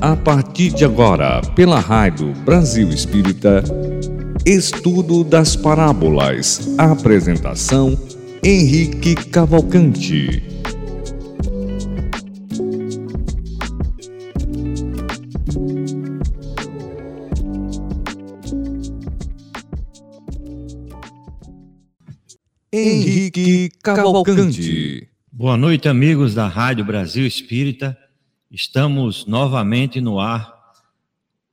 A partir de agora, pela Rádio Brasil Espírita, Estudo das Parábolas. Apresentação: Henrique Cavalcante. Cavalcante. Boa noite, amigos da Rádio Brasil Espírita. Estamos novamente no ar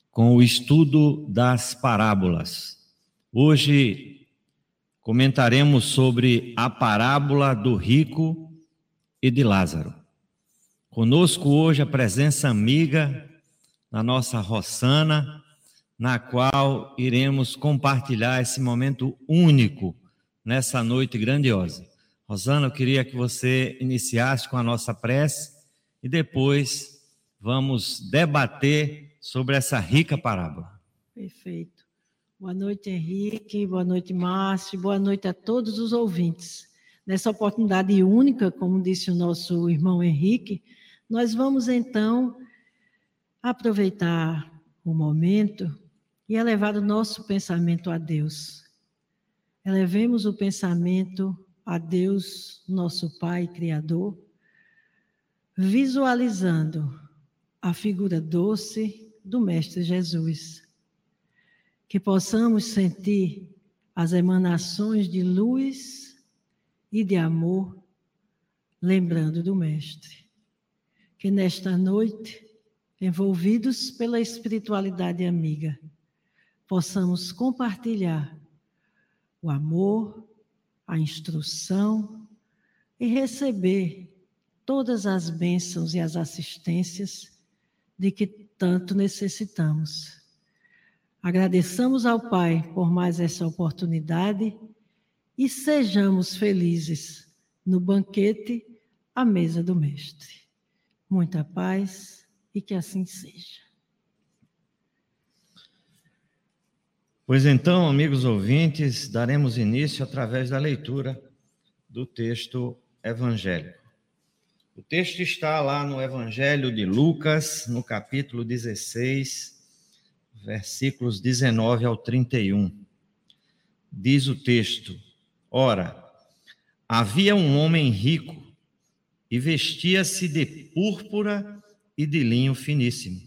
com o estudo das parábolas. Hoje comentaremos sobre a parábola do rico e de Lázaro. Conosco hoje a presença amiga da nossa Rossana, na qual iremos compartilhar esse momento único nessa noite grandiosa. Rosana, eu queria que você iniciasse com a nossa prece e depois vamos debater sobre essa rica parábola. Perfeito. Boa noite, Henrique. Boa noite, Márcio. Boa noite a todos os ouvintes. Nessa oportunidade única, como disse o nosso irmão Henrique, nós vamos então aproveitar o momento e elevar o nosso pensamento a Deus. Elevemos o pensamento a Deus, nosso Pai Criador, visualizando a figura doce do Mestre Jesus. Que possamos sentir as emanações de luz e de amor, lembrando do Mestre. Que nesta noite, envolvidos pela espiritualidade amiga, possamos compartilhar o amor, a instrução e receber todas as bênçãos e as assistências de que tanto necessitamos. Agradeçamos ao Pai por mais essa oportunidade e sejamos felizes no banquete à mesa do Mestre. Muita paz e que assim seja. Pois então, amigos ouvintes, daremos início através da leitura do texto evangélico. O texto está lá no Evangelho de Lucas, no capítulo 16, versículos 19 ao 31. Diz o texto: Ora, havia um homem rico e vestia-se de púrpura e de linho finíssimo,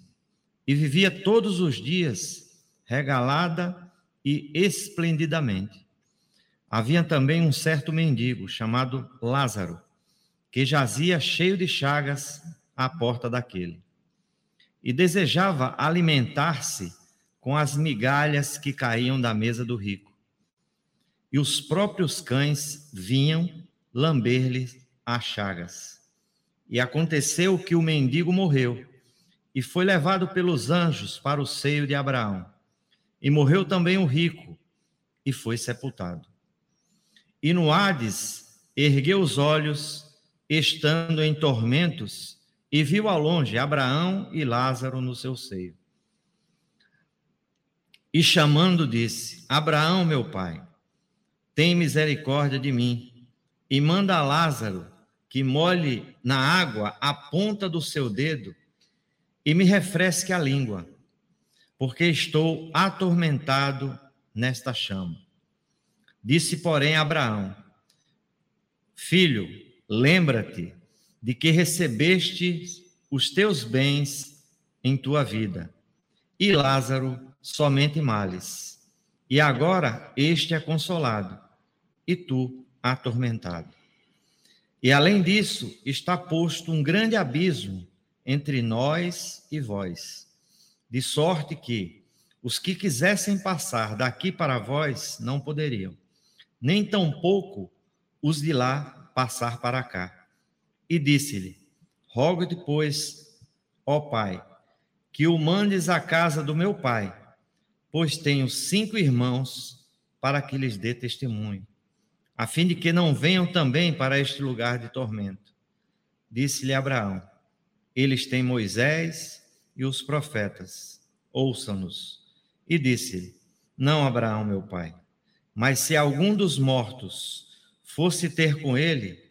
e vivia todos os dias regalada e esplendidamente. Havia também um certo mendigo chamado Lázaro que jazia cheio de chagas à porta daquele. E desejava alimentar-se com as migalhas que caíam da mesa do rico. E os próprios cães vinham lamber-lhe as chagas. E aconteceu que o mendigo morreu e foi levado pelos anjos para o seio de Abraão. E morreu também o rico e foi sepultado. E no Hades ergueu os olhos estando em tormentos, e viu ao longe Abraão e Lázaro no seu seio. E chamando, disse: Abraão, meu pai, tem misericórdia de mim, e manda a Lázaro que molhe na água a ponta do seu dedo e me refresque a língua, porque estou atormentado nesta chama. Disse, porém, Abraão: Filho, lembra-te de que recebeste os teus bens em tua vida, e Lázaro somente males. E agora este é consolado, e tu atormentado. E além disso, está posto um grande abismo entre nós e vós, de sorte que os que quisessem passar daqui para vós não poderiam, nem tampouco os de lá passar para cá. E disse-lhe: Rogo-te, pois, ó Pai, que o mandes à casa do meu pai, pois tenho cinco irmãos, para que lhes dê testemunho, a fim de que não venham também para este lugar de tormento. Disse-lhe Abraão: Eles têm Moisés e os profetas, ouçam-nos. E disse-lhe: Não, Abraão, meu pai, mas se algum dos mortos fosse ter com ele,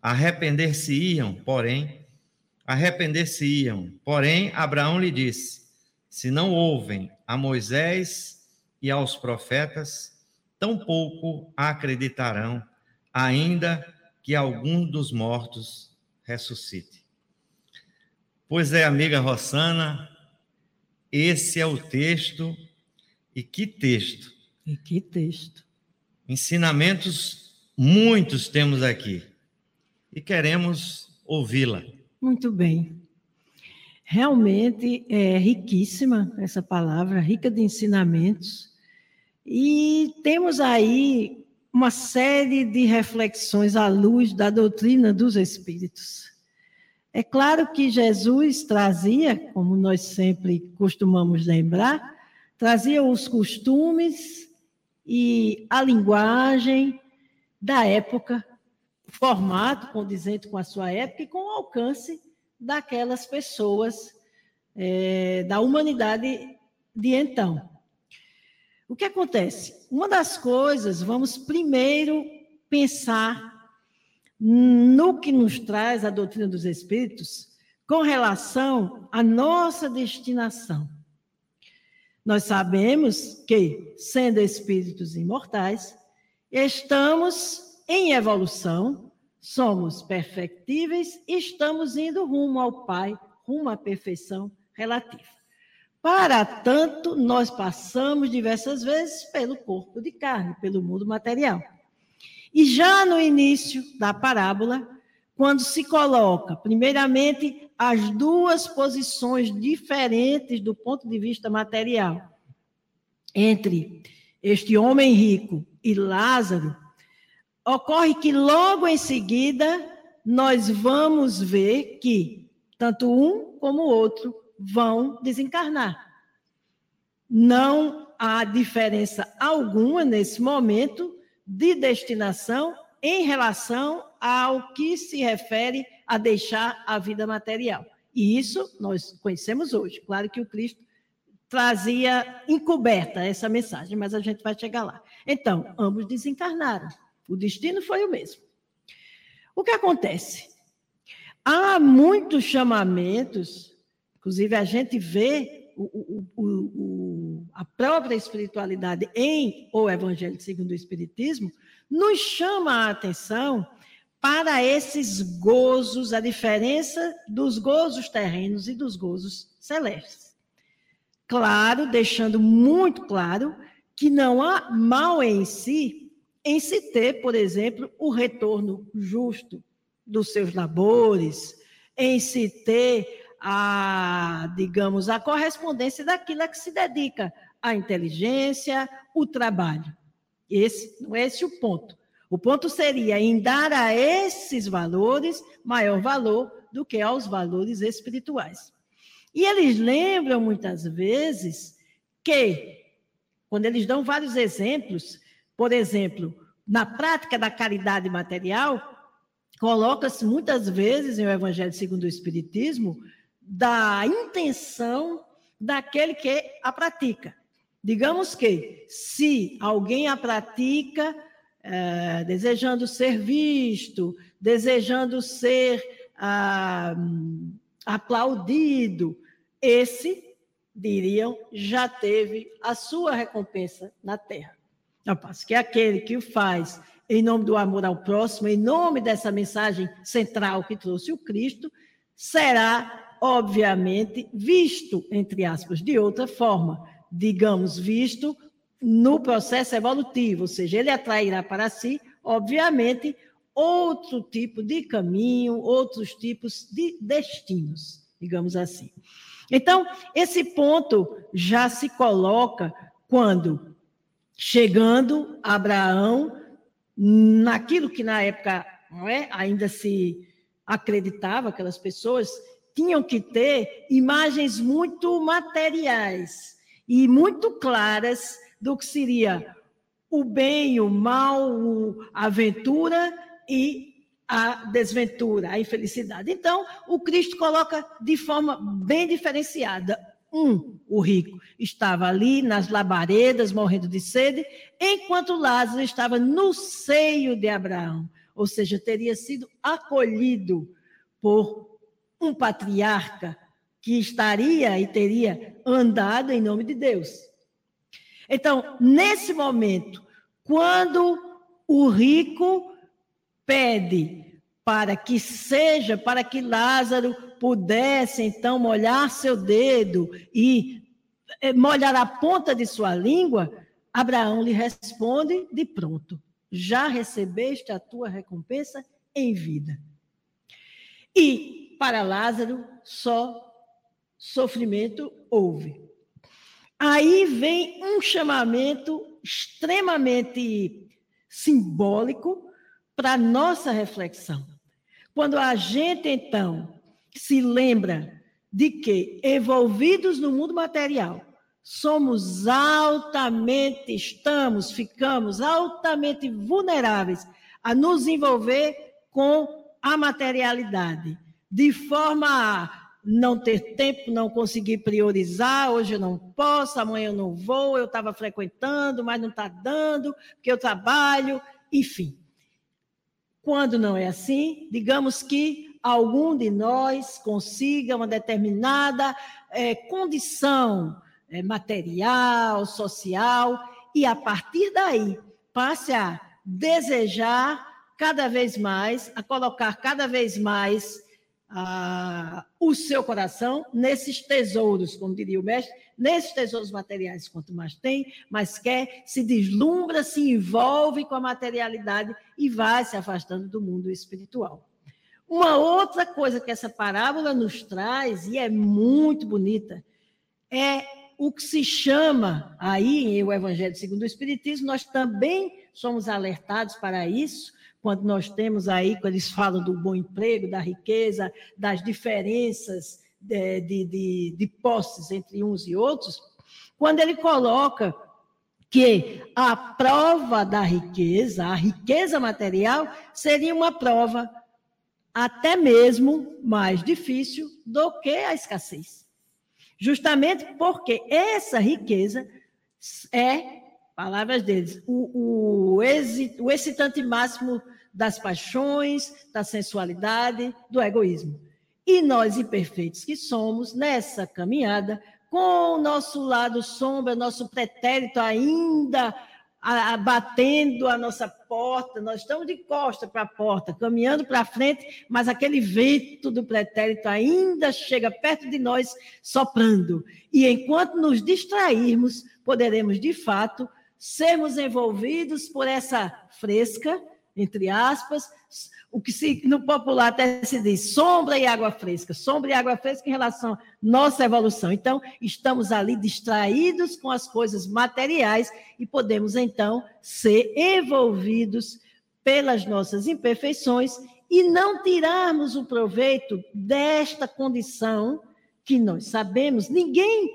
arrepender-se-iam, porém, arrepender-se-iam. Porém, Abraão lhe disse: Se não ouvem a Moisés e aos profetas, tampouco acreditarão, ainda que algum dos mortos ressuscite. Pois é, amiga Rossana, esse é o texto, e que texto! E que texto! Ensinamentos muitos temos aqui e queremos ouvi-la. Muito bem. Realmente é riquíssima essa palavra, rica de ensinamentos. E temos aí uma série de reflexões à luz da doutrina dos Espíritos. É claro que Jesus trazia, como nós sempre costumamos lembrar, trazia os costumes e a linguagem da época, formato condizente com a sua época e com o alcance daquelas pessoas é, da humanidade de então. O que acontece? Uma das coisas, vamos primeiro pensar no que nos traz a doutrina dos Espíritos com relação à nossa destinação. Nós sabemos que, sendo espíritos imortais, estamos em evolução, somos perfectíveis e estamos indo rumo ao Pai, rumo à perfeição relativa. Para tanto, nós passamos diversas vezes pelo corpo de carne, pelo mundo material. E já no início da parábola, quando se coloca, primeiramente, as duas posições diferentes do ponto de vista material, entre este homem rico e Lázaro, ocorre que logo em seguida nós vamos ver que tanto um como o outro vão desencarnar. Não há diferença alguma nesse momento de destinação em relação ao que se refere a deixar a vida material. E isso nós conhecemos hoje. Claro que o Cristo trazia encoberta essa mensagem, mas a gente vai chegar lá. Então, ambos desencarnaram. O destino foi o mesmo. O que acontece? Há muitos chamamentos, inclusive a gente vê o, o, o, a própria espiritualidade em O Evangelho segundo o Espiritismo, nos chama a atenção para esses gozos, a diferença dos gozos terrenos e dos gozos celestes. Claro, deixando muito claro que não há mal em si em se ter, por exemplo, o retorno justo dos seus labores, em se ter a, digamos, a correspondência daquilo a que se dedica a inteligência, o trabalho. Esse não é esse o ponto. O ponto seria em dar a esses valores maior valor do que aos valores espirituais. E eles lembram muitas vezes que, quando eles dão vários exemplos, por exemplo, na prática da caridade material, coloca-se muitas vezes em o Evangelho segundo o Espiritismo da intenção daquele que a pratica. Digamos que, se alguém a pratica é, desejando ser visto, desejando ser ah, aplaudido, esse, diriam, já teve a sua recompensa na terra. Ao passo que aquele que o faz em nome do amor ao próximo, em nome dessa mensagem central que trouxe o Cristo, será, obviamente, visto, entre aspas, de outra forma, digamos, visto no processo evolutivo, ou seja, ele atrairá para si, obviamente, outro tipo de caminho, outros tipos de destinos, digamos assim. Então, esse ponto já se coloca quando, chegando Abraão, naquilo que na época é, ainda se acreditava, aquelas pessoas tinham que ter imagens muito materiais e muito claras do que seria o bem, o mal, a aventura e a desventura, a infelicidade. Então, o Cristo coloca de forma bem diferenciada. Um, o rico, estava ali nas labaredas, morrendo de sede, enquanto Lázaro estava no seio de Abraão. ou seja, teria sido acolhido por um patriarca que estaria e teria andado em nome de Deus. Então, nesse momento, quando o rico pede para que seja, para que Lázaro pudesse então molhar seu dedo e eh, molhar a ponta de sua língua, Abraão lhe responde de pronto: já recebeste a tua recompensa em vida. E para Lázaro, só sofrimento houve. Aí vem um chamamento extremamente simbólico para nossa reflexão. Quando a gente, então, se lembra de que, envolvidos no mundo material, somos altamente, estamos, ficamos altamente vulneráveis a nos envolver com a materialidade, de forma a não ter tempo, não conseguir priorizar, hoje eu não posso, amanhã eu não vou, eu estava frequentando, mas não está dando, porque eu trabalho, enfim. Quando não é assim, digamos que algum de nós consiga uma determinada é, condição é, material, social, e a partir daí passe a desejar cada vez mais, a colocar cada vez mais ah, o seu coração nesses tesouros, como diria o mestre, nesses tesouros materiais. Quanto mais tem, mais quer, se deslumbra, se envolve com a materialidade e vai se afastando do mundo espiritual. Uma outra coisa que essa parábola nos traz, e é muito bonita, é o que se chama aí em o Evangelho segundo o Espiritismo, nós também somos alertados para isso, quando nós temos aí, quando eles falam do bom emprego, da riqueza, das diferenças de, de, de, de posses entre uns e outros, quando ele coloca que a prova da riqueza, a riqueza material, seria uma prova até mesmo mais difícil do que a escassez. Justamente porque essa riqueza é, palavras deles, o, o, o excitante máximo das paixões, da sensualidade, do egoísmo. E nós, imperfeitos que somos, nessa caminhada, com o nosso lado sombra, nosso pretérito ainda batendo a nossa porta, nós estamos de costa para a porta, caminhando para frente, mas aquele vento do pretérito ainda chega perto de nós, soprando. E enquanto nos distrairmos, poderemos, de fato, sermos envolvidos por essa fresca, entre aspas, o que se, no popular até se diz sombra e água fresca, sombra e água fresca em relação à nossa evolução. Então, estamos ali distraídos com as coisas materiais e podemos, então, ser envolvidos pelas nossas imperfeições e não tirarmos o proveito desta condição que nós sabemos, ninguém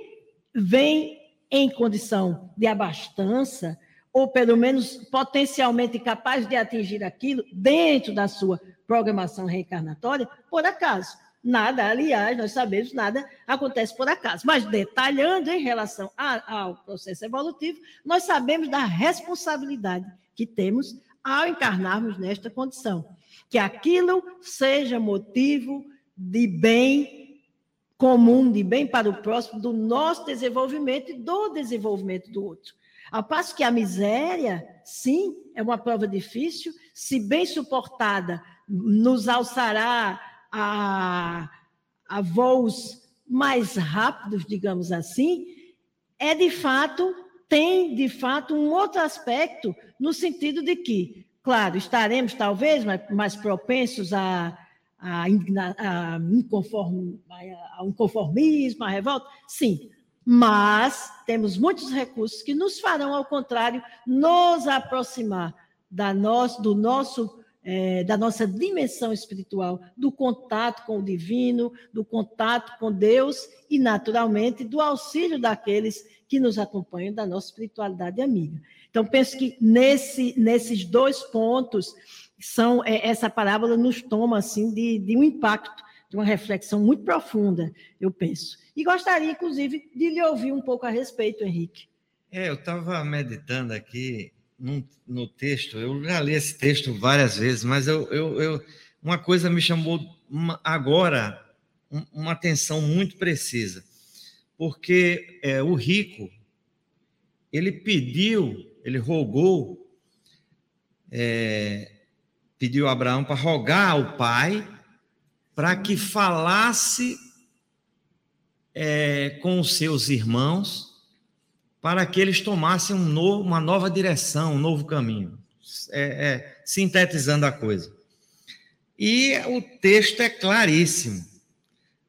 vem em condição de abastança, ou pelo menos potencialmente capaz de atingir aquilo dentro da sua programação reencarnatória, por acaso. Nada, aliás, nós sabemos, nada acontece por acaso. Mas detalhando em relação a, ao processo evolutivo, nós sabemos da responsabilidade que temos ao encarnarmos nesta condição. Que aquilo seja motivo de bem comum, de bem para o próximo, do nosso desenvolvimento e do desenvolvimento do outro. Ao passo que a miséria, sim, é uma prova difícil, se bem suportada, nos alçará a, a voos mais rápidos, digamos assim, é de fato, tem de fato um outro aspecto, no sentido de que, claro, estaremos talvez mais, mais propensos a, a, a, a, inconformismo, a revolta, sim, mas temos muitos recursos que nos farão, ao contrário, nos aproximar da nosso, do nosso, é, da nossa dimensão espiritual, do contato com o divino, do contato com Deus e, naturalmente, do auxílio daqueles que nos acompanham da nossa espiritualidade amiga. Então, penso que nesse, nesses dois pontos, são é, essa parábola nos toma assim de, de um impacto de uma reflexão muito profunda, eu penso. E gostaria, inclusive, de lhe ouvir um pouco a respeito, Henrique. É, eu estava meditando aqui no, no, texto, eu já li esse texto várias vezes, mas eu, eu, eu uma coisa me chamou uma, agora uma atenção muito precisa, porque é, o rico, ele pediu, ele rogou, é, pediu a Abraão para rogar ao pai para que falasse é, com os seus irmãos para que eles tomassem um novo, uma nova direção, um novo caminho, é, é, sintetizando a coisa. E o texto é claríssimo,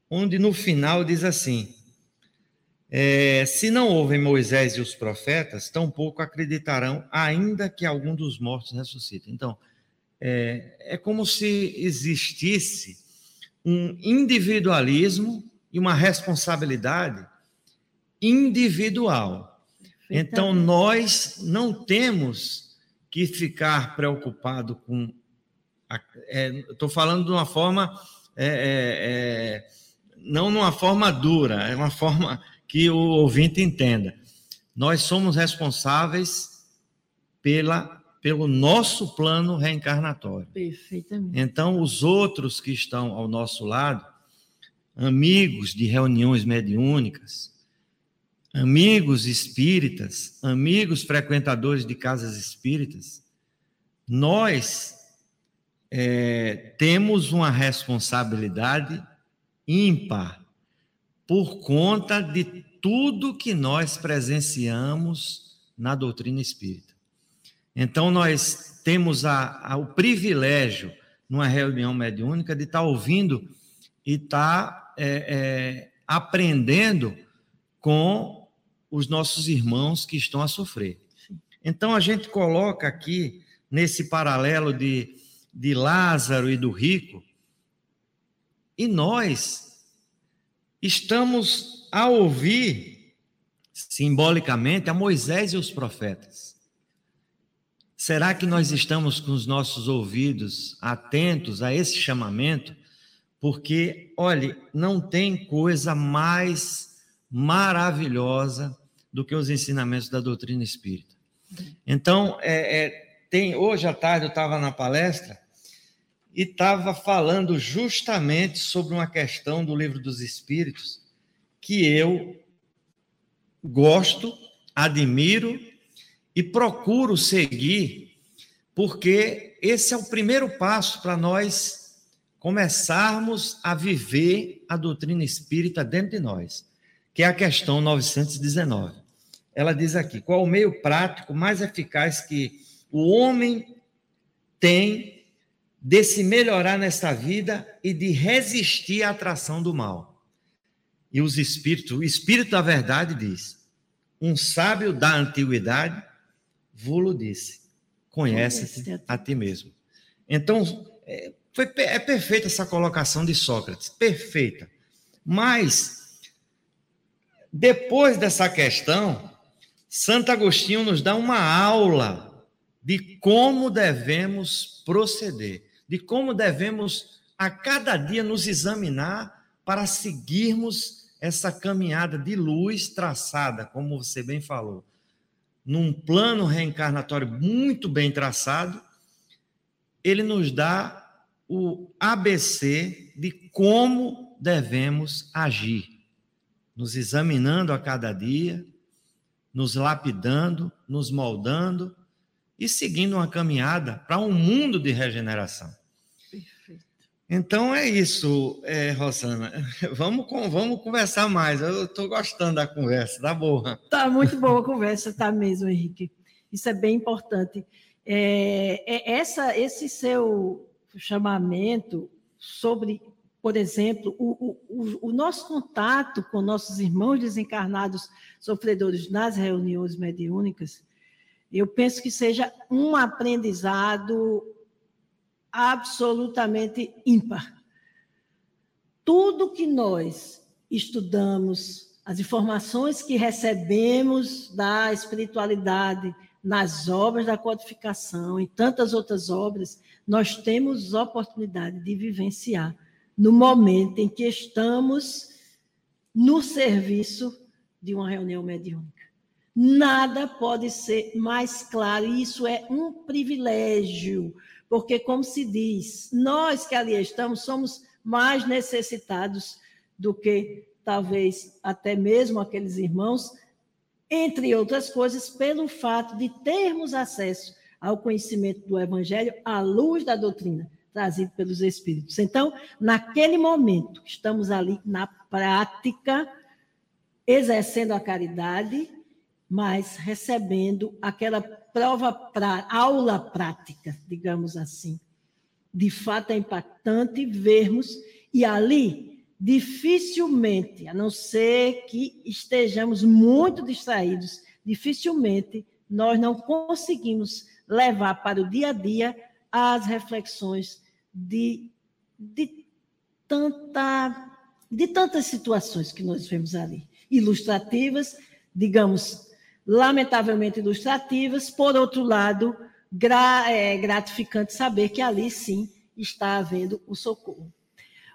onde no final diz assim: é, se não ouvem Moisés e os profetas, tampouco acreditarão, ainda que algum dos mortos ressuscite. Então, é, é como se existisse um individualismo e uma responsabilidade individual. Então, nós não temos que ficar preocupado com. Estou é, falando de uma forma. É, é, é, não numa forma dura, é uma forma que o ouvinte entenda. Nós somos responsáveis pela, pelo nosso plano reencarnatório. Perfeitamente. Então, os outros que estão ao nosso lado, amigos de reuniões mediúnicas, amigos espíritas, amigos frequentadores de casas espíritas, nós é, temos uma responsabilidade ímpar por conta de tudo que nós presenciamos na doutrina espírita. Então, nós temos a, a, o privilégio, numa reunião mediúnica, de estar ouvindo e estar é, é, aprendendo com os nossos irmãos que estão a sofrer. Então, a gente coloca aqui, nesse paralelo de, de Lázaro e do rico, e nós estamos a ouvir, simbolicamente, a Moisés e os profetas. Será que nós estamos com os nossos ouvidos atentos a esse chamamento? Porque, olhe, não tem coisa mais maravilhosa do que os ensinamentos da doutrina espírita. Então, é, é, tem hoje à tarde eu estava na palestra e estava falando justamente sobre uma questão do livro dos Espíritos que eu gosto, admiro e procuro seguir, porque esse é o primeiro passo para nós começarmos a viver a doutrina espírita dentro de nós, que é a questão 919 ela diz aqui: qual o meio prático mais eficaz que o homem tem de se melhorar nesta vida e de resistir à atração do mal? E os espíritos, o espírito da verdade diz: um sábio da antiguidade vulo disse: conhece-te a ti mesmo. Então, é, foi, é perfeita essa colocação de Sócrates, perfeita. Mas, depois dessa questão, Santo Agostinho nos dá uma aula de como devemos proceder, de como devemos a cada dia nos examinar para seguirmos essa caminhada de luz traçada, como você bem falou, num plano reencarnatório muito bem traçado, ele nos dá o ABC de como devemos agir, nos examinando a cada dia, nos lapidando, nos moldando e seguindo uma caminhada para um mundo de regeneração. Então é isso, é, Rosana. Vamos, vamos conversar mais. Eu estou gostando da conversa, tá boa. Tá muito boa a conversa, tá mesmo, Henrique. Isso é bem importante. É, é essa, esse seu chamamento sobre por exemplo, o, o, o, nosso contato com nossos irmãos desencarnados sofredores nas reuniões mediúnicas, eu penso que seja um aprendizado absolutamente ímpar. Tudo que nós estudamos, as informações que recebemos da espiritualidade, nas obras da codificação e tantas outras obras, nós temos oportunidade de vivenciar no momento em que estamos no serviço de uma reunião mediúnica. Nada pode ser mais claro, e isso é um privilégio, porque, como se diz, nós que ali estamos somos mais necessitados do que talvez até mesmo aqueles irmãos, entre outras coisas, pelo fato de termos acesso ao conhecimento do Evangelho à luz da doutrina trazido pelos Espíritos. Então, naquele momento, estamos ali na prática, exercendo a caridade, mas recebendo aquela prova, pra, aula prática, digamos assim. De fato, é impactante vermos, e ali, dificilmente, a não ser que estejamos muito distraídos, dificilmente nós não conseguimos levar para o dia a dia as reflexões de, de, tanta, de tantas situações que nós vemos ali, ilustrativas, digamos, lamentavelmente ilustrativas, por outro lado, gra, é gratificante saber que ali sim está havendo o socorro.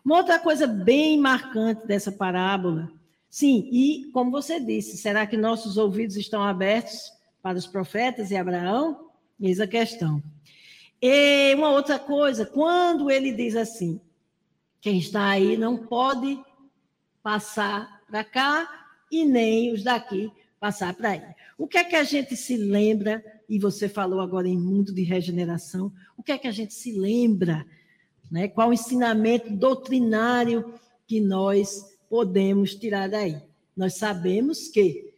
Uma outra coisa bem marcante dessa parábola, sim, e como você disse, será que nossos ouvidos estão abertos para os profetas e Abraão? Eis a questão. E uma outra coisa, quando ele diz assim, quem está aí não pode passar para cá e nem os daqui passar para aí. O que é que a gente se lembra, e você falou agora em mundo de regeneração, o que é que a gente se lembra? Né? Qual o ensinamento doutrinário que nós podemos tirar daí? Nós sabemos que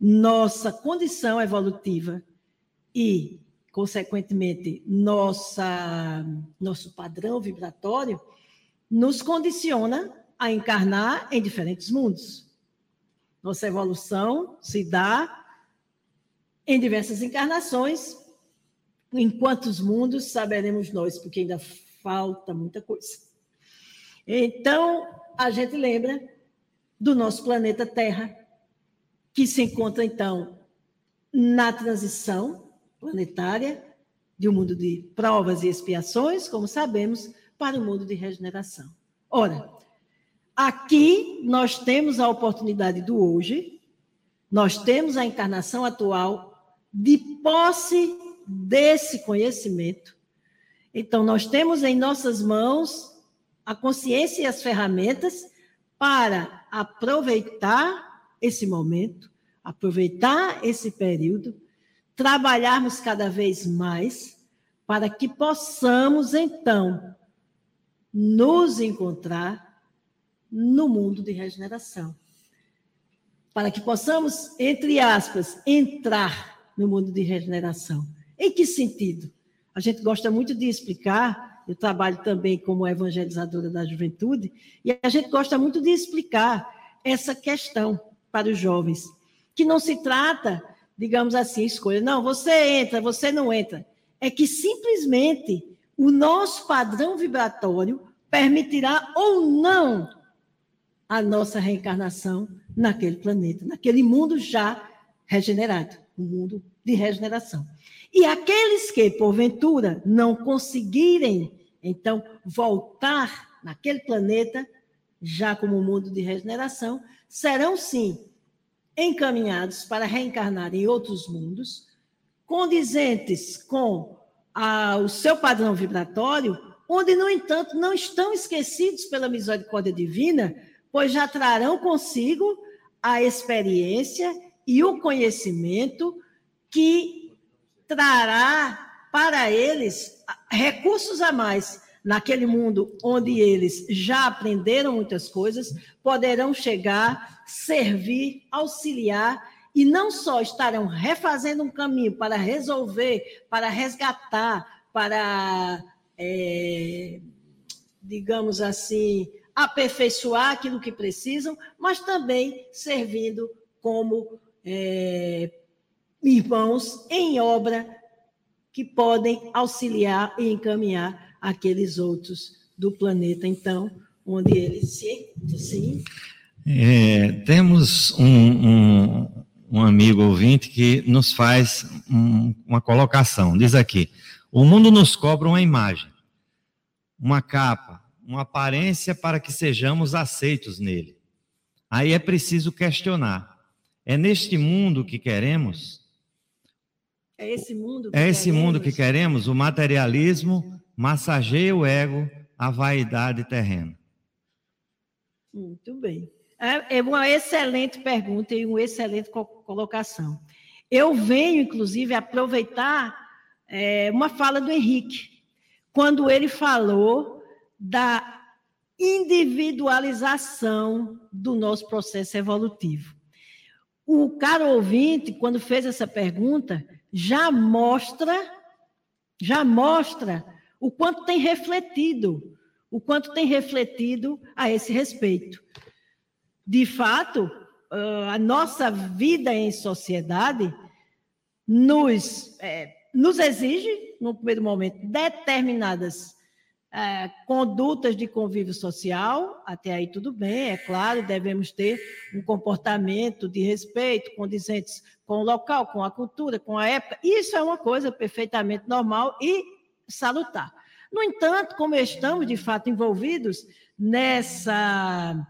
nossa condição evolutiva e consequentemente, nossa, nosso padrão vibratório, nos condiciona a encarnar em diferentes mundos. Nossa evolução se dá em diversas encarnações. Em quantos mundos saberemos nós, porque ainda falta muita coisa. Então, a gente lembra do nosso planeta Terra, que se encontra, então, na transição planetária, de um mundo de provas e expiações, como sabemos, para o um mundo de regeneração. Ora, aqui nós temos a oportunidade do hoje, nós temos a encarnação atual de posse desse conhecimento. Então, nós temos em nossas mãos a consciência e as ferramentas para aproveitar esse momento, aproveitar esse período trabalharmos cada vez mais para que possamos, então, nos encontrar no mundo de regeneração. Para que possamos, entre aspas, entrar no mundo de regeneração. Em que sentido? A gente gosta muito de explicar, eu trabalho também como evangelizadora da juventude, e a gente gosta muito de explicar essa questão para os jovens, que não se trata digamos assim, escolha. Não, você entra, você não entra. É que simplesmente o nosso padrão vibratório permitirá ou não a nossa reencarnação naquele planeta, naquele mundo já regenerado, o um mundo de regeneração. E aqueles que, porventura, não conseguirem, então, voltar naquele planeta, já como mundo de regeneração, serão sim encaminhados para reencarnar em outros mundos, condizentes com a, o seu padrão vibratório, onde, no entanto, não estão esquecidos pela misericórdia divina, pois já trarão consigo a experiência e o conhecimento que trará para eles recursos a mais. Naquele mundo onde eles já aprenderam muitas coisas, poderão chegar, servir, auxiliar e não só estarão refazendo um caminho para resolver, para resgatar, para, é, digamos assim, aperfeiçoar aquilo que precisam, mas também servindo como é, irmãos em obra que podem auxiliar e encaminhar aqueles outros do planeta, então, onde eles se. Sim. É, temos um, um, um, amigo ouvinte que nos faz um, uma colocação. Diz aqui: o mundo nos cobra uma imagem, uma capa, uma aparência para que sejamos aceitos nele. Aí é preciso questionar: É neste mundo que queremos? É esse mundo que É esse queremos? mundo que queremos? O materialismo massageia o ego, a vaidade terrena. Muito bem. É é uma excelente pergunta e uma excelente co- colocação. Eu venho, inclusive, aproveitar é, uma fala do Henrique, quando ele falou da individualização do nosso processo evolutivo. O caro ouvinte, quando fez essa pergunta, já mostra, já mostra o quanto tem refletido, o quanto tem refletido a esse respeito. De fato, ah, a nossa vida em sociedade nos, eh, nos exige, no primeiro momento, determinadas eh, condutas de convívio social, até aí tudo bem, é claro, devemos ter um comportamento de respeito condizentes com o local, com a cultura, com a época. Isso é uma coisa perfeitamente normal e salutar. No entanto, como estamos de fato envolvidos nessa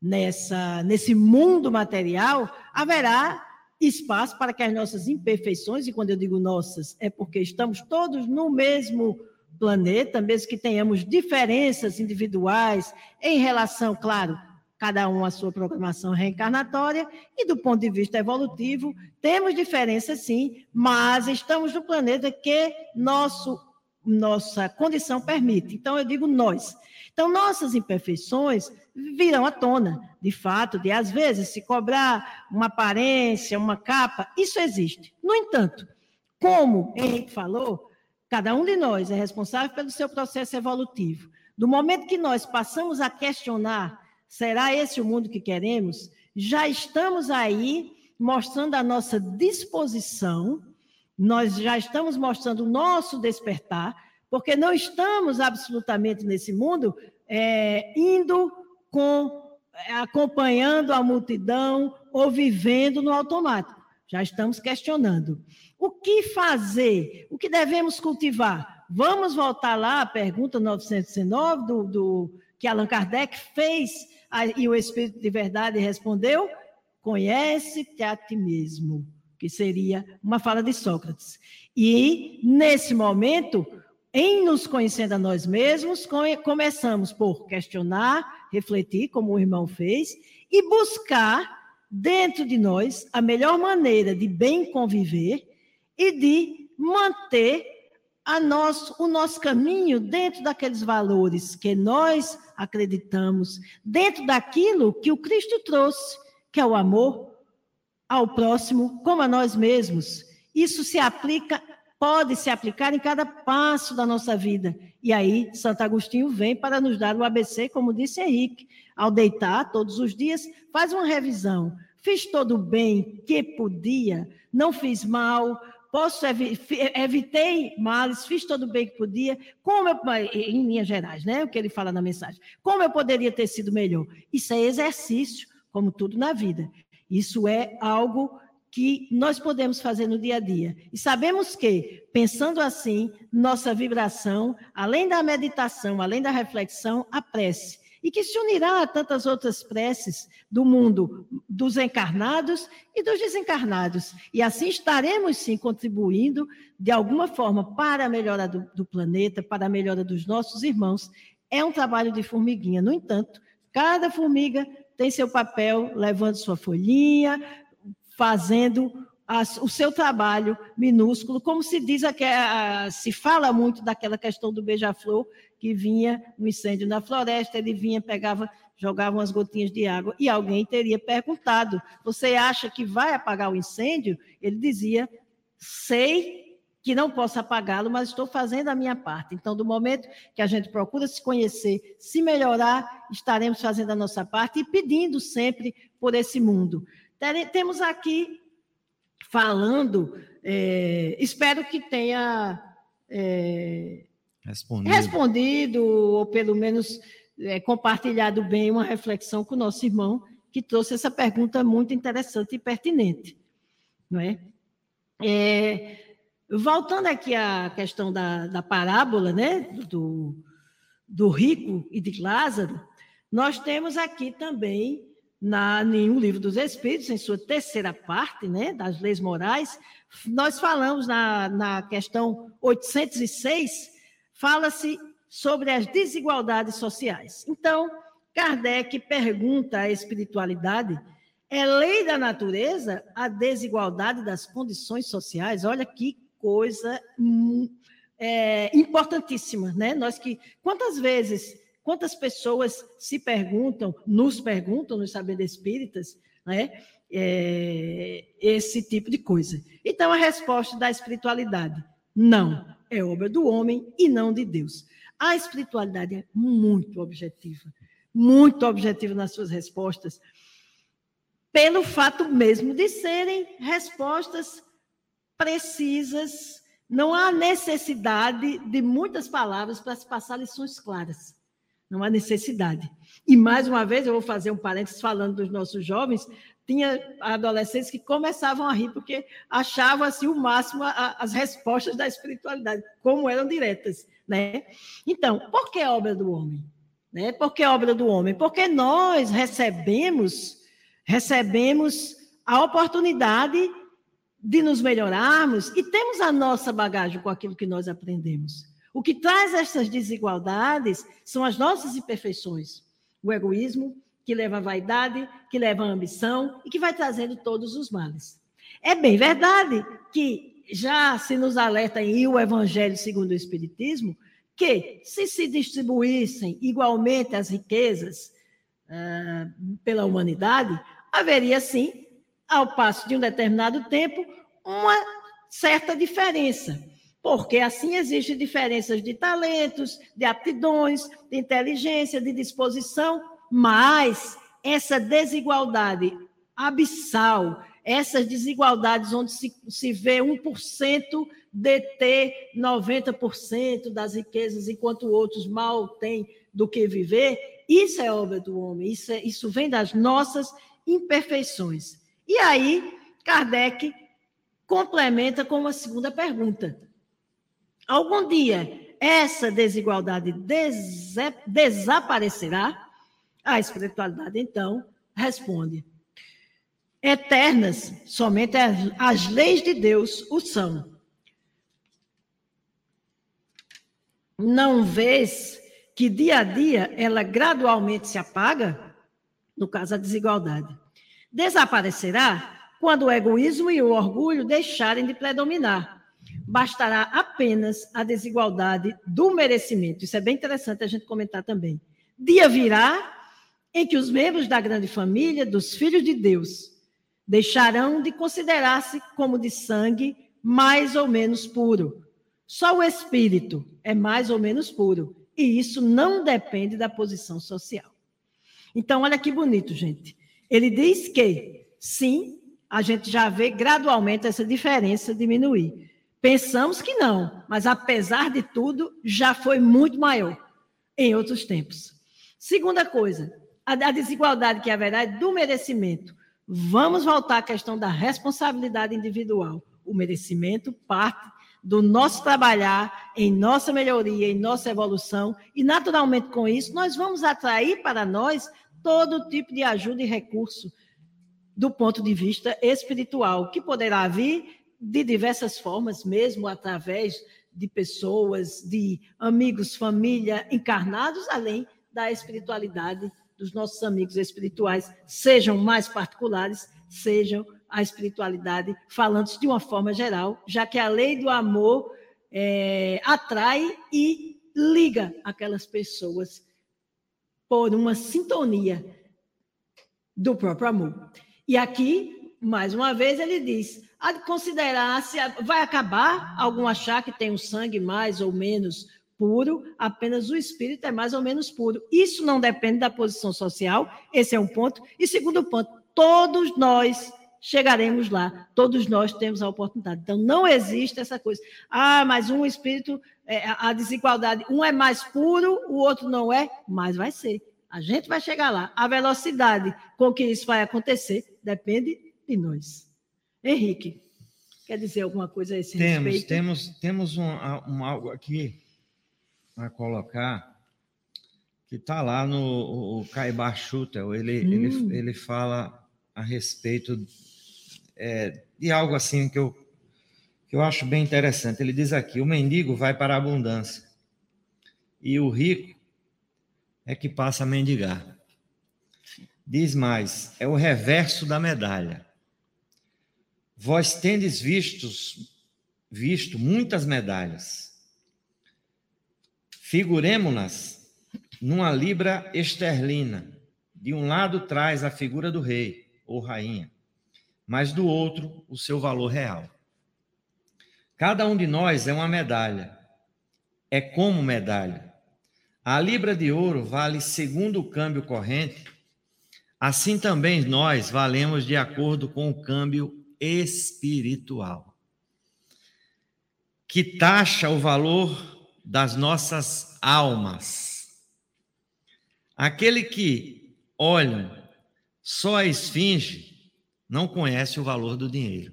nessa nesse mundo material, haverá espaço para que as nossas imperfeições, e quando eu digo nossas, é porque estamos todos no mesmo planeta, mesmo que tenhamos diferenças individuais em relação, claro, cada um a sua programação reencarnatória, e do ponto de vista evolutivo, temos diferenças sim, mas estamos no planeta que nosso, nossa condição permite. Então, eu digo nós. Então, nossas imperfeições virão à tona, de fato, de às vezes se cobrar uma aparência, uma capa, isso existe. No entanto, como Henrique falou, cada um de nós é responsável pelo seu processo evolutivo. Do momento que nós passamos a questionar, será esse o mundo que queremos? Já estamos aí mostrando a nossa disposição, nós já estamos mostrando o nosso despertar, porque não estamos absolutamente nesse mundo é, indo com acompanhando a multidão ou vivendo no automático. Já estamos questionando. O que fazer? O que devemos cultivar? Vamos voltar lá à pergunta 919 do, do que Allan Kardec fez e o Espírito de Verdade respondeu: conhece-te a ti mesmo, que seria uma fala de Sócrates. E nesse momento, em nos conhecendo a nós mesmos, come, começamos por questionar, refletir, como o irmão fez, e buscar dentro de nós a melhor maneira de bem conviver e de manter a o nosso caminho dentro daqueles valores que nós acreditamos, dentro daquilo que o Cristo trouxe, que é o amor ao próximo como a nós mesmos. Isso se aplica, pode se aplicar em cada passo da nossa vida. E aí, Santo Agostinho vem para nos dar o ABC, como disse Henrique. Ao deitar todos os dias, faz uma revisão. Fiz todo o bem que podia, não fiz mal, posso evi evitei males, fiz todo o bem que podia, como eu, em linhas gerais, né? O que ele fala na mensagem. Como eu poderia ter sido melhor? Isso é exercício, como tudo na vida. Isso é algo que nós podemos fazer no dia a dia. E sabemos que, pensando assim, nossa vibração, além da meditação, além da reflexão, a prece e que se unirá a tantas outras preces do mundo dos encarnados e dos desencarnados. E assim estaremos, sim, contribuindo de alguma forma para a melhora do, do planeta, para a melhora dos nossos irmãos. É um trabalho de formiguinha. No entanto, cada formiga tem seu papel, levando sua folhinha, fazendo o seu trabalho minúsculo, como se diz, se fala muito daquela questão do beija-flor, que vinha um incêndio na floresta, ele vinha, pegava, jogava umas gotinhas de água, e alguém teria perguntado: Você acha que vai apagar o incêndio? Ele dizia: Sei que não posso apagá-lo, mas estou fazendo a minha parte. Então, do momento que a gente procura se conhecer, se melhorar, estaremos fazendo a nossa parte e pedindo sempre por esse mundo. Temos aqui falando, é, espero que tenha é, respondido. respondido, ou pelo menos é, compartilhado bem uma reflexão com o nosso irmão, que trouxe essa pergunta muito interessante e pertinente. Não é? é voltando aqui à questão da, da parábola né, do, do rico e de Lázaro, nós temos aqui também na nenhum livro dos Espíritos, em sua terceira parte, né, das leis morais, nós falamos na, na questão 806, fala-se sobre as desigualdades sociais. Então, Kardec pergunta à espiritualidade: é lei da natureza a desigualdade das condições sociais? Olha que coisa hum, é, importantíssima, né? Nós que quantas vezes Quantas pessoas se perguntam, nos perguntam nos saberes espíritas, né? É, esse tipo de coisa. Então, a resposta da espiritualidade: não, é obra do homem e não de Deus. A espiritualidade é muito objetiva, muito objetiva nas suas respostas, pelo fato mesmo de serem respostas precisas. Não há necessidade de muitas palavras para se passar lições claras. Não há necessidade. E, mais uma vez, eu vou fazer um parênteses falando dos nossos jovens, tinha adolescentes que começavam a rir porque achavam assim o máximo a, as respostas da espiritualidade, como eram diretas, né? Então, por que obra do homem? Né? Por que obra do homem? Porque nós recebemos recebemos a oportunidade de nos melhorarmos e temos a nossa bagagem com aquilo que nós aprendemos. O que traz essas desigualdades são as nossas imperfeições. O egoísmo, que leva à vaidade, que leva à ambição e que vai trazendo todos os males. É bem verdade que já se nos alerta em o Evangelho segundo o Espiritismo que, se se distribuíssem igualmente as riquezas uh, pela humanidade, haveria sim, ao passo de um determinado tempo, uma certa diferença porque assim existem diferenças de talentos, de aptidões, de inteligência, de disposição, mas essa desigualdade abissal, essas desigualdades onde se, se vê 1% deter 90% das riquezas, enquanto outros mal têm do que viver, isso é obra do homem, isso, é, isso vem das nossas imperfeições. E aí, Kardec complementa com uma segunda pergunta algum dia essa desigualdade des desaparecerá? A espiritualidade, então, responde: eternas, somente as, as leis de Deus o são. Não vês que dia a dia ela gradualmente se apaga? No caso, a desigualdade. Desaparecerá quando o egoísmo e o orgulho deixarem de predominar bastará apenas a desigualdade do merecimento. Isso é bem interessante a gente comentar também. Dia virá em que os membros da grande família, dos filhos de Deus, deixarão de considerar-se como de sangue mais ou menos puro. Só o espírito é mais ou menos puro. E isso não depende da posição social. Então, olha que bonito, gente. Ele diz que, sim, a gente já vê gradualmente essa diferença diminuir. Pensamos que não, mas apesar de tudo, já foi muito maior em outros tempos. Segunda coisa, a, desigualdade que haverá é do merecimento. Vamos voltar à questão da responsabilidade individual. O merecimento parte do nosso trabalhar em nossa melhoria, em nossa evolução, e naturalmente com isso nós vamos atrair para nós todo tipo de ajuda e recurso do ponto de vista espiritual, que poderá vir de diversas formas, mesmo através de pessoas, de amigos, família encarnados, além da espiritualidade dos nossos amigos espirituais, sejam mais particulares, sejam a espiritualidade, falando de uma forma geral, já que a lei do amor é, atrai e liga aquelas pessoas por uma sintonia do próprio amor. E aqui, mais uma vez, ele diz: há de considerar se vai acabar algum achar que tem um sangue mais ou menos puro, apenas o espírito é mais ou menos puro. Isso não depende da posição social, esse é um ponto. E segundo ponto, todos nós chegaremos lá, todos nós temos a oportunidade. Então não existe essa coisa. Ah, mas um espírito, é, a desigualdade, um é mais puro, o outro não é, mas vai ser. A gente vai chegar lá. A velocidade com que isso vai acontecer depende de nós. Henrique, quer dizer alguma coisa a esse temos, respeito? Temos, temos um, um algo aqui a colocar que está lá no o Caibar Schutel, ele, Hum. ele, ele fala a respeito é, de algo assim que eu, que eu acho bem interessante. Ele diz aqui: o mendigo vai para a abundância e o rico é que passa a mendigar. Diz mais: é o reverso da medalha. Vós tendes vistos, visto muitas medalhas. Figuremo-nas numa libra esterlina. De um lado traz a figura do rei ou rainha, mas do outro o seu valor real. Cada um de nós é uma medalha, é como medalha. A libra de ouro vale segundo o câmbio corrente, assim também nós valemos de acordo com o câmbio espiritual, que taxa o valor das nossas almas. Aquele que olha só a esfinge não conhece o valor do dinheiro.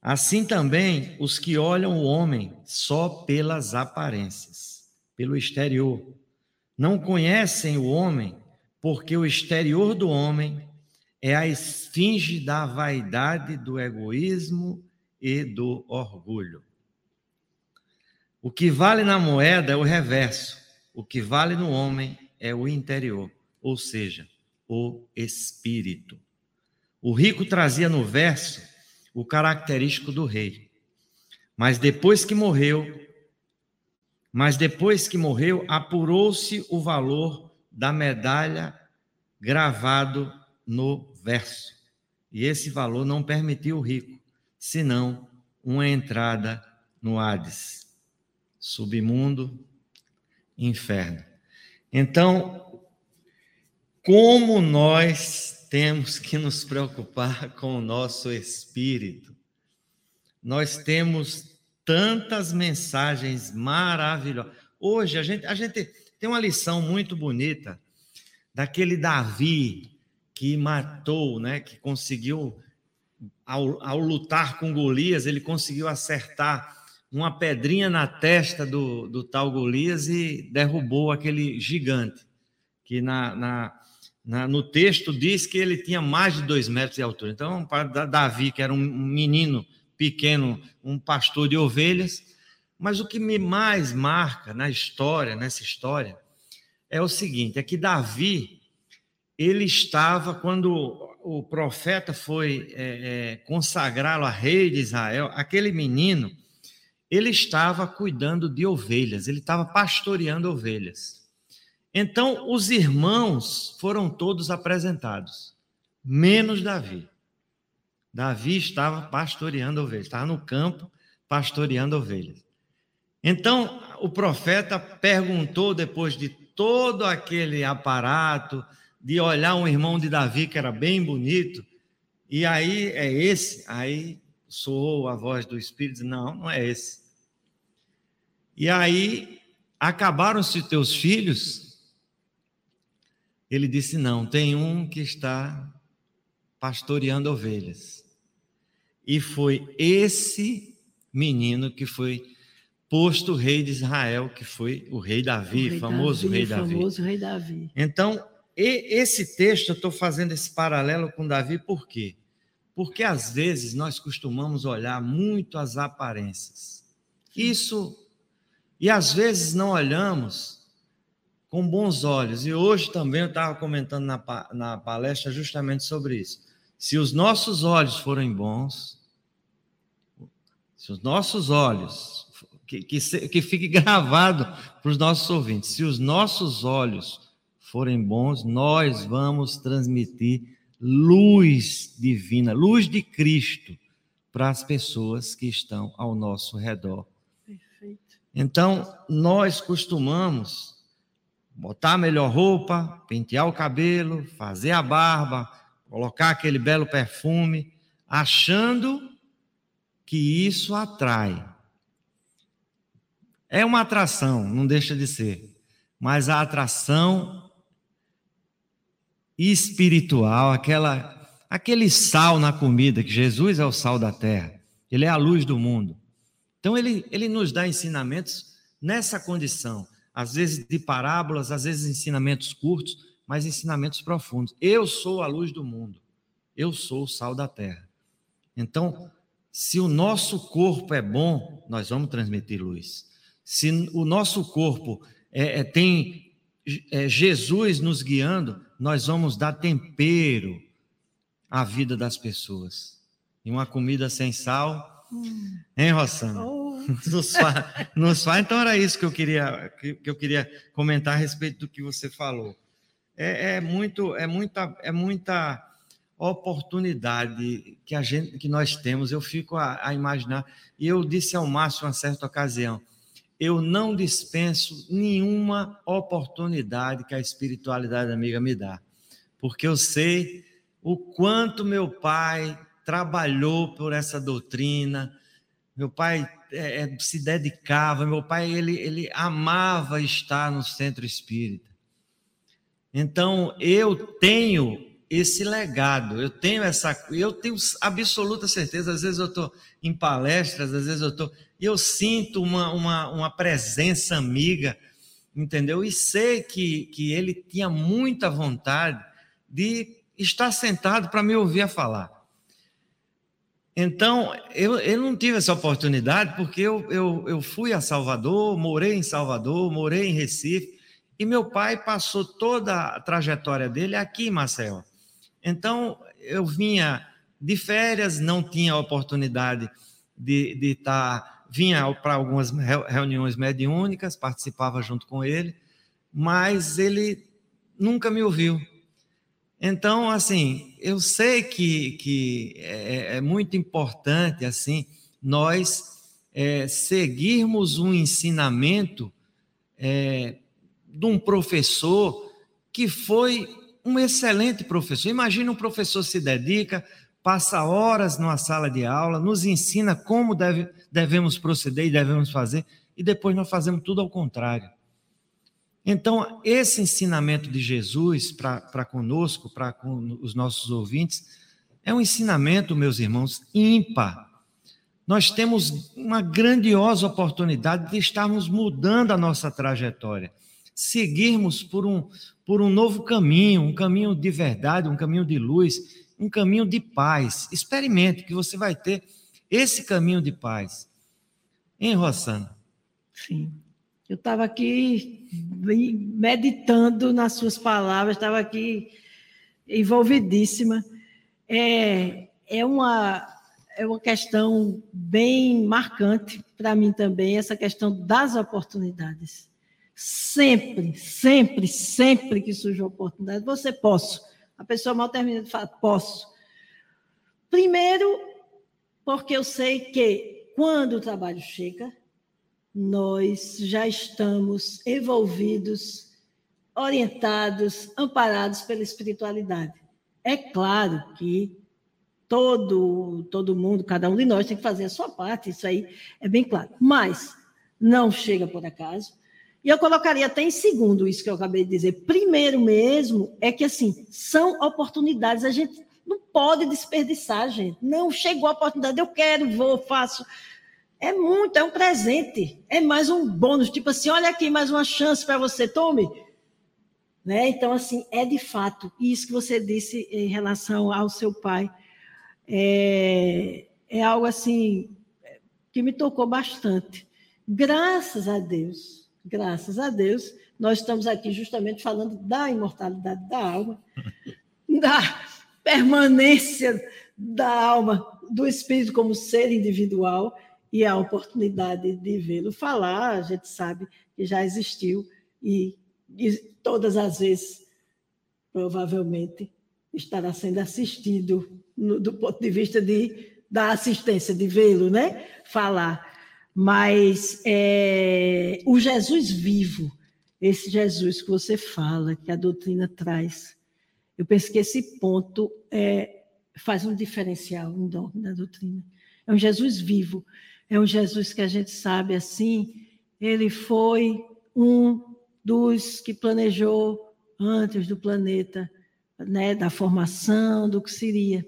Assim também os que olham o homem só pelas aparências, pelo exterior, não conhecem o homem, porque o exterior do homem é a esfinge da vaidade, do egoísmo e do orgulho. O que vale na moeda é o reverso, o que vale no homem é o interior, ou seja, o espírito. O rico trazia no verso o característico do rei. Mas depois que morreu, mas depois que morreu, apurou-se o valor da medalha gravado no verso. E esse valor não permitiu o rico, senão uma entrada no Hades, submundo, inferno. Então, como nós temos que nos preocupar com o nosso espírito? Nós temos tantas mensagens maravilhosas. Hoje a gente, a gente tem uma lição muito bonita daquele Davi que matou, né, que conseguiu, ao, ao lutar com Golias, ele conseguiu acertar uma pedrinha na testa do, do tal Golias e derrubou aquele gigante, que na, na, na, no texto diz que ele tinha mais de dois metros de altura. Então, para Davi, que era um menino pequeno, um pastor de ovelhas, mas o que me mais marca na história, nessa história, é o seguinte: é que Davi, ele estava, quando o profeta foi é, é, consagrá-lo a rei de Israel, aquele menino, ele estava cuidando de ovelhas, ele estava pastoreando ovelhas. Então, os irmãos foram todos apresentados, menos Davi. Davi estava pastoreando ovelhas, estava no campo pastoreando ovelhas. Então, o profeta perguntou, depois de todo aquele aparato, de olhar um irmão de Davi que era bem bonito, e aí é esse, aí soou a voz do Espírito, não, não é esse. E aí, acabaram-se teus filhos? Ele disse, não, tem um que está pastoreando ovelhas. E foi esse menino que foi posto rei de Israel, que foi o rei Davi, O rei famoso Davi, rei Davi. famoso rei Davi. Então, e- esse texto, eu estou fazendo esse paralelo com Davi, por quê? Porque às vezes nós costumamos olhar muito as aparências. Isso, e às vezes não olhamos com bons olhos. E hoje também eu estava comentando na, na palestra justamente sobre isso. Se os nossos olhos forem bons, se os nossos olhos, que, que, que fique gravado para os nossos ouvintes, se os nossos olhos forem bons, nós vamos transmitir luz divina, luz de Cristo para as pessoas que estão ao nosso redor. Perfeito. Então, nós costumamos botar a melhor roupa, pentear o cabelo, fazer a barba, colocar aquele belo perfume, achando que isso atrai. É uma atração, não deixa de ser, mas a atração espiritual, aquela aquele sal na comida, que Jesus é o sal da terra, ele é a luz do mundo. Então ele, ele nos dá ensinamentos nessa condição. às vezes de parábolas, às vezes ensinamentos curtos, mas ensinamentos profundos. Eu sou a luz do mundo. Eu sou o sal da terra. Então, se o nosso corpo é bom, nós vamos transmitir luz. Se o nosso corpo é, é, tem é, Jesus nos guiando, nós vamos dar tempero à vida das pessoas. E uma comida sem sal, hum. hein, Rossana? Oh. Nos, faz, nos faz. Então era isso que eu queria que, que, eu queria comentar a respeito do que você falou. É, é muito, é muita, é muita oportunidade que a gente, que nós temos. Eu fico a, a imaginar. E eu disse ao Márcio uma certa ocasião eu não dispenso nenhuma oportunidade que a espiritualidade amiga me dá, porque eu sei o quanto meu pai trabalhou por essa doutrina, meu pai é, é, se dedicava, meu pai ele, ele amava estar no centro espírita. Então eu tenho esse legado, eu tenho essa, eu tenho absoluta certeza. Às vezes eu estou em palestras, às vezes eu estou e eu sinto uma, uma, uma presença amiga, entendeu? E sei que, que ele tinha muita vontade de estar sentado para me ouvir a falar. Então, eu, eu não tive essa oportunidade porque eu, eu, eu fui a Salvador, morei em Salvador, morei em Recife, e meu pai passou toda a trajetória dele aqui em Maceió. Então, eu vinha de férias, não tinha oportunidade de, de estar vinha para algumas reuniões mediúnicas, participava junto com ele, mas ele nunca me ouviu. Então, assim, eu sei que, que é, é muito importante, assim, nós é, seguirmos um ensinamento é, de um professor que foi um excelente professor. Imagina um professor se dedica, passa horas numa sala de aula, nos ensina como deve, devemos proceder e devemos fazer, e depois nós fazemos tudo ao contrário. Então, esse ensinamento de Jesus para conosco, para com os nossos ouvintes, é um ensinamento, meus irmãos, ímpar. Nós temos uma grandiosa oportunidade de estarmos mudando a nossa trajetória, seguirmos por um, por um novo caminho, um caminho de verdade, um caminho de luz, um caminho de paz. Experimente que você vai ter esse caminho de paz. Hein, Rossana? Sim. Eu estava aqui meditando nas suas palavras, estava aqui envolvidíssima. É, é, uma, é uma questão bem marcante para mim também, essa questão das oportunidades. Sempre, sempre, sempre que surge uma oportunidade, você posso a pessoa mal termina de falar, posso. Primeiro, porque eu sei que quando o trabalho chega, nós já estamos envolvidos, orientados, amparados pela espiritualidade. É claro que todo todo mundo, cada um de nós tem que fazer a sua parte, isso aí é bem claro. Mas não chega por acaso. E eu colocaria até em segundo isso que eu acabei de dizer. Primeiro mesmo é que, assim, são oportunidades. A gente não pode desperdiçar, gente. Não chegou a oportunidade, eu quero, vou, faço. É muito, é um presente. É mais um bônus. Tipo assim, olha aqui, mais uma chance para você, tome. Né? Então, assim, é de fato isso que você disse em relação ao seu pai. É, é algo assim que me tocou bastante. Graças a Deus graças a Deus, nós estamos aqui justamente falando da imortalidade da alma, da permanência da alma, do espírito como ser individual e a oportunidade de vê-lo falar, a gente sabe que já existiu e, e todas as vezes, provavelmente, estará sendo assistido no, do ponto de vista de, da assistência, de vê-lo, né? Falar. Mas é, o Jesus vivo, esse Jesus que você fala, que a doutrina traz, eu penso que esse ponto é, faz um diferencial enorme na doutrina. É um Jesus vivo, é um Jesus que a gente sabe assim, ele foi um dos que planejou antes do planeta, né, da formação, do que seria.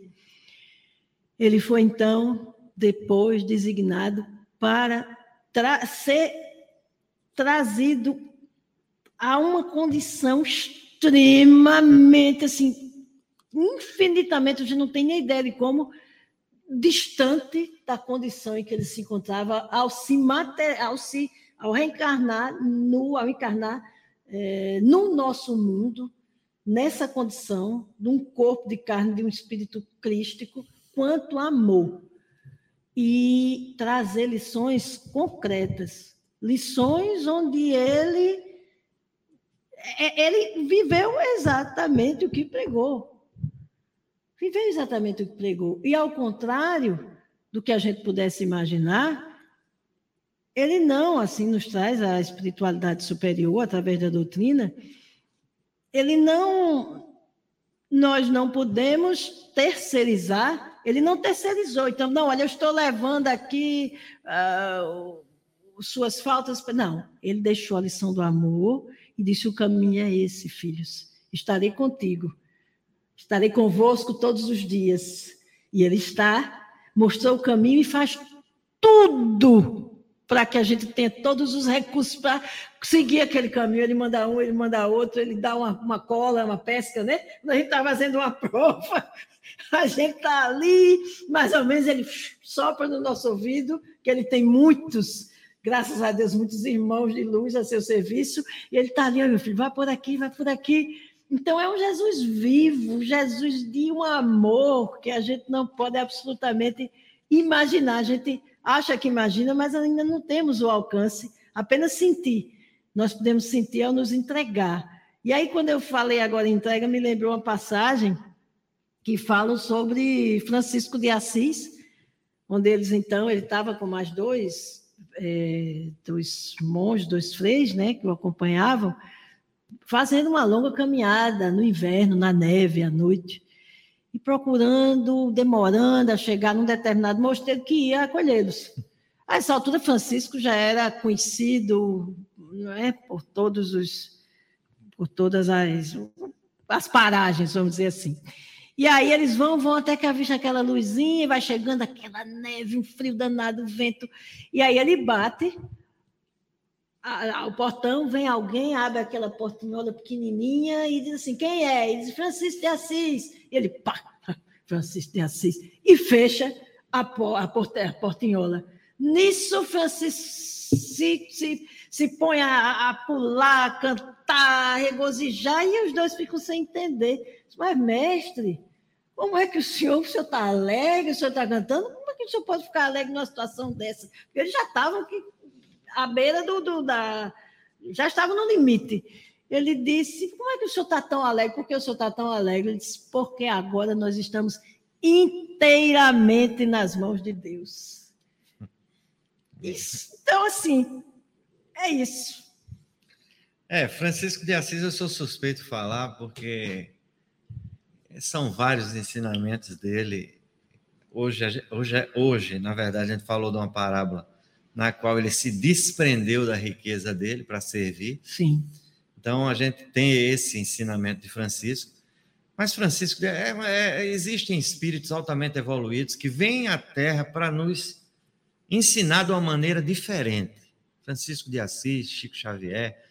Ele foi então depois designado para tra ser trazido a uma condição extremamente, assim, infinitamente, a gente não tem nem ideia de como, distante da condição em que ele se encontrava ao se, mater, ao, se ao reencarnar, no, ao encarnar é, no nosso mundo, nessa condição de um corpo de carne, de um espírito crístico, quanto amor. E trazer lições concretas, lições onde ele ele viveu exatamente o que pregou. Viveu exatamente o que pregou. E ao contrário do que a gente pudesse imaginar, ele não assim nos traz a espiritualidade superior através da doutrina. Ele não nós não podemos terceirizar, ele não terceirizou. Então, não, olha, eu estou levando aqui uh, suas faltas. Não, ele deixou a lição do amor e disse: O caminho é esse, filhos. Estarei contigo, estarei convosco todos os dias. E ele está, mostrou o caminho e faz tudo para que a gente tenha todos os recursos para seguir aquele caminho. Ele manda um, ele manda outro, ele dá uma, uma cola, uma pesca, né? A gente está fazendo uma prova, a gente está ali, mais ou menos ele sopra no nosso ouvido, que ele tem muitos, graças a Deus, muitos irmãos de luz a seu serviço, e ele está ali, meu filho, vai por aqui, vai por aqui. Então é um Jesus vivo, Jesus de um amor que a gente não pode absolutamente imaginar. A gente acha que imagina, mas ainda não temos o alcance, apenas sentir. Nós podemos sentir ao nos entregar. E aí, quando eu falei agora entrega, me lembrou uma passagem que fala sobre Francisco de Assis, onde eles, então, ele estava com mais dois, é, dois monges, dois freis, né, que o acompanhavam, fazendo uma longa caminhada no inverno, na neve, à noite e procurando, demorando a chegar num determinado mosteiro que ia acolhê-los. A essa altura, Francisco já era conhecido não é, por todos os por todas as, as paragens, vamos dizer assim. E aí eles vão, vão até que avista aquela luzinha, vai chegando aquela neve, um frio danado, vento. E aí ele bate a, a, o portão, vem alguém, abre aquela portinhola pequenininha e diz assim, quem é? E diz, Francisco de Assis. E ele, pá, Francisco de Assis, e fecha a, a, porta, a portinhola. Nisso, Francisco se, se, se põe a, a pular, a cantar, a regozijar, e os dois ficam sem entender. Mas, mestre, como é que o senhor, o senhor está alegre, o senhor está cantando? Como é que o senhor pode ficar alegre numa situação dessa? Porque eles já estavam à beira do, do da. Já estavam no limite. Ele disse: Como é que o senhor está tão alegre? Por que o senhor está tão alegre? Ele disse: Porque agora nós estamos inteiramente nas mãos de Deus. Isso. Então, assim, é isso. É, Francisco de Assis, eu sou suspeito de falar, porque são vários ensinamentos dele. Hoje, hoje, hoje, na verdade, a gente falou de uma parábola na qual ele se desprendeu da riqueza dele para servir. Sim. Então, a gente tem esse ensinamento de Francisco. Mas, Francisco, é, é, existem espíritos altamente evoluídos que vêm à Terra para nos ensinar de uma maneira diferente. Francisco de Assis, Chico Xavier,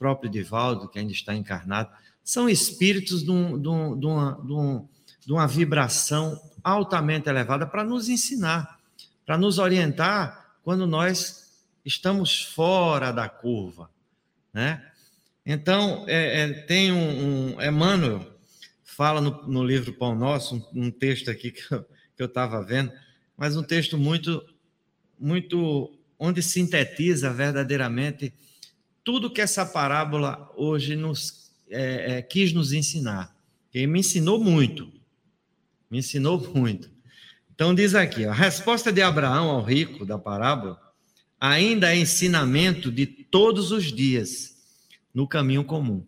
próprio Divaldo, que ainda está encarnado, são espíritos de, um, de, um, de, uma, de, um, uma vibração altamente elevada para nos ensinar, para nos orientar quando nós estamos fora da curva, né? Então, é, é, tem um, um, Emmanuel fala no, no, livro Pão Nosso, um, um texto aqui que eu estava vendo, mas um texto muito, muito, onde sintetiza verdadeiramente tudo que essa parábola hoje nos é, é quis nos ensinar. Me ensinou muito, me ensinou muito. Então diz aqui, a resposta de Abraão ao rico da parábola ainda é ensinamento de todos os dias no caminho comum.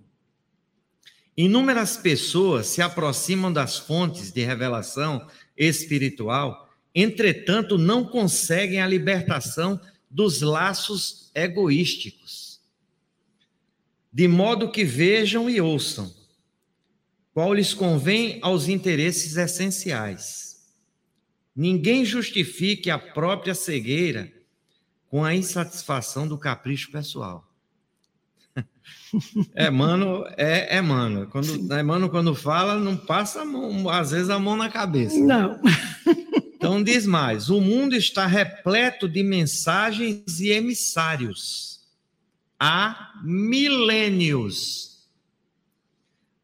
Inúmeras pessoas se aproximam das fontes de revelação espiritual, entretanto, não conseguem a libertação dos laços egoísticos, de modo que vejam e ouçam qual lhes convém aos interesses essenciais. Ninguém justifique a própria cegueira com a insatisfação do capricho pessoal. É mano, é, é mano. Quando, é mano, quando fala, não passa mão, às vezes a mão na cabeça. Não. Então diz mais: o mundo está repleto de mensagens e emissários há milênios.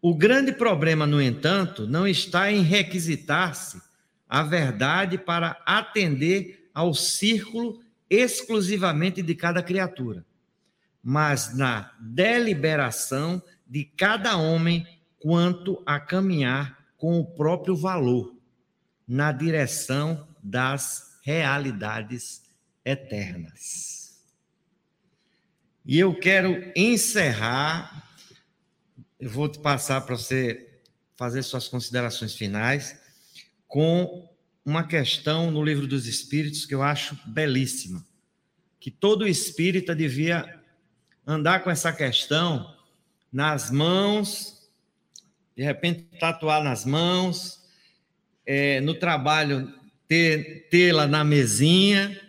O grande problema, no entanto, não está em requisitar-se a verdade para atender ao círculo exclusivamente de cada criatura, mas na deliberação de cada homem quanto a caminhar com o próprio valor na direção das realidades eternas. E eu quero encerrar, eu vou te passar para você fazer suas considerações finais com uma questão no livro dos Espíritos que eu acho belíssima, que todo espírita devia andar com essa questão nas mãos, de repente tatuar nas mãos, é, no trabalho ter, tê-la na mesinha,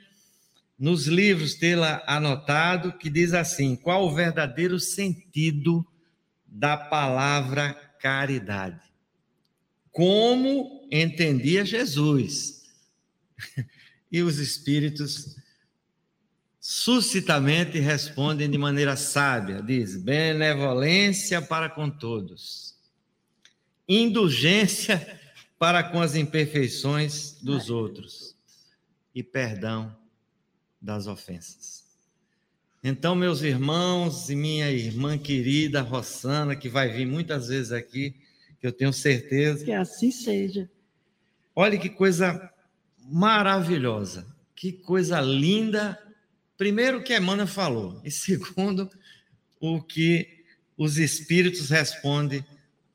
nos livros tê-la anotado, que diz assim: qual o verdadeiro sentido da palavra caridade? Como entendia Jesus? E os espíritos suscitamente respondem de maneira sábia, diz: benevolência para com todos, indulgência para com as imperfeições dos outros e perdão das ofensas. Então, meus irmãos e minha irmã querida Rossana, que vai vir muitas vezes aqui, que eu tenho certeza. Que assim seja. Olha que coisa maravilhosa, que coisa linda. Primeiro, o que a Emmanuel falou, e segundo, o que os espíritos respondem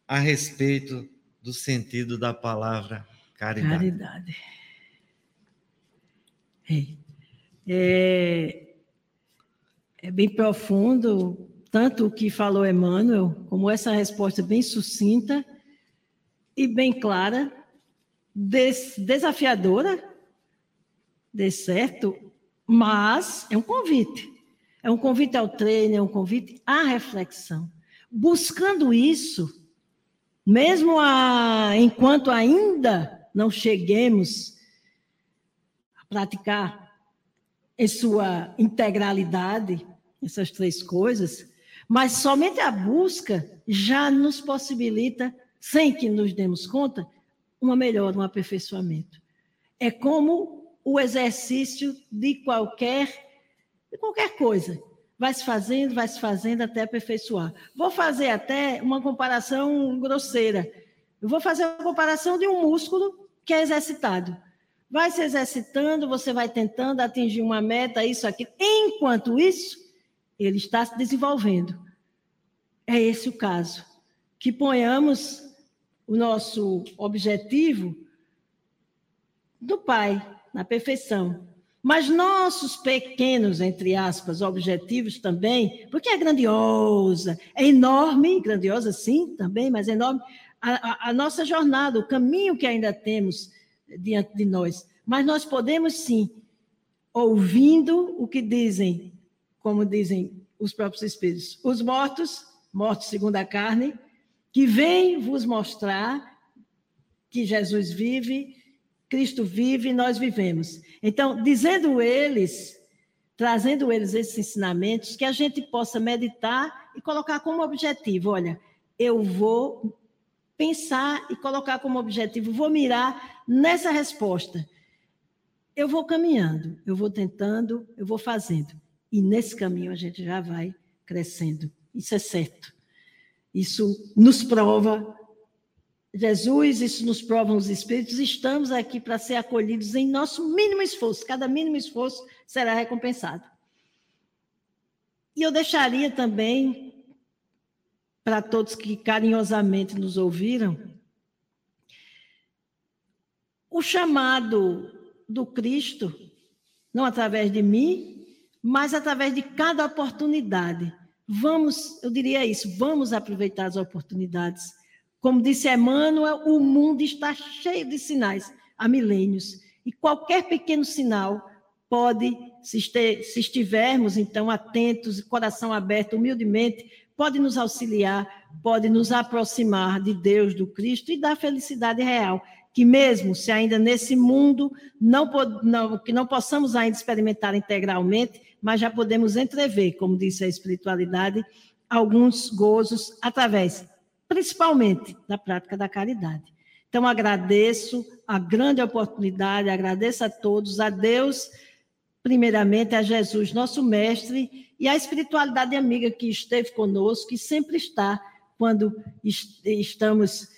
a respeito do sentido da palavra caridade. Caridade. É, é, é bem profundo, tanto o que falou Emmanuel, como essa resposta bem sucinta e bem clara, des, desafiadora, de certo, mas é um convite. É um convite ao treino, é um convite à reflexão. Buscando isso, mesmo a, enquanto ainda não cheguemos a praticar em sua integralidade essas três coisas, mas somente a busca já nos possibilita, sem que nos demos conta, uma melhora, um aperfeiçoamento. É como o exercício de qualquer de qualquer coisa vai se fazendo, vai se fazendo até aperfeiçoar. Vou fazer até uma comparação grosseira. Eu vou fazer uma comparação de um músculo que é exercitado. Vai se exercitando, você vai tentando atingir uma meta, isso aqui. Enquanto isso, ele está se desenvolvendo. É esse o caso. Que ponhamos o nosso objetivo do Pai, na perfeição. Mas nossos pequenos, entre aspas, objetivos também, porque é grandiosa, é enorme, grandiosa sim, também, mas é enorme, a, a, a nossa jornada, o caminho que ainda temos diante de nós. Mas nós podemos sim, ouvindo o que dizem, como dizem os próprios Espíritos, os mortos, mortos segundo a carne, que vêm vos mostrar que Jesus vive, Cristo vive e nós vivemos. Então, dizendo eles, trazendo eles esses ensinamentos, que a gente possa meditar e colocar como objetivo: olha, eu vou pensar e colocar como objetivo, vou mirar nessa resposta. Eu vou caminhando, eu vou tentando, eu vou fazendo. E nesse caminho a gente já vai crescendo. Isso é certo. Isso nos prova Jesus, isso nos provam os Espíritos, estamos aqui para ser acolhidos em nosso mínimo esforço, cada mínimo esforço será recompensado. E eu deixaria também, para todos que carinhosamente nos ouviram, o chamado do Cristo, não através de mim, mas através de cada oportunidade. Vamos, eu diria isso, vamos aproveitar as oportunidades como disse Emmanuel, o mundo está cheio de sinais há milênios. E qualquer pequeno sinal pode, se, estivermos então atentos, coração aberto, humildemente, pode nos auxiliar, pode nos aproximar de Deus, do Cristo e da felicidade real, que mesmo se ainda nesse mundo não, não, que não possamos ainda experimentar integralmente, mas já podemos entrever, como disse a espiritualidade, alguns gozos através, principalmente, da prática da caridade. Então agradeço a grande oportunidade, agradeço a todos, a Deus, primeiramente a Jesus, nosso mestre, e a espiritualidade amiga que esteve conosco, que sempre está quando estamos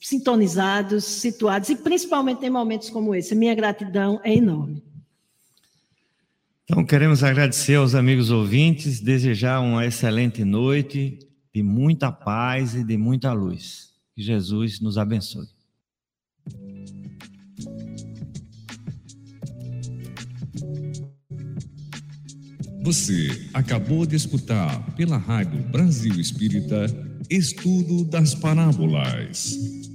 sintonizados, situados, e principalmente em momentos como esse. Minha gratidão é enorme. Então, queremos agradecer aos amigos ouvintes, desejar uma excelente noite de muita paz e de muita luz. Que Jesus nos abençoe. Você acabou de escutar pela Rádio Brasil Espírita Estudo das Parábolas.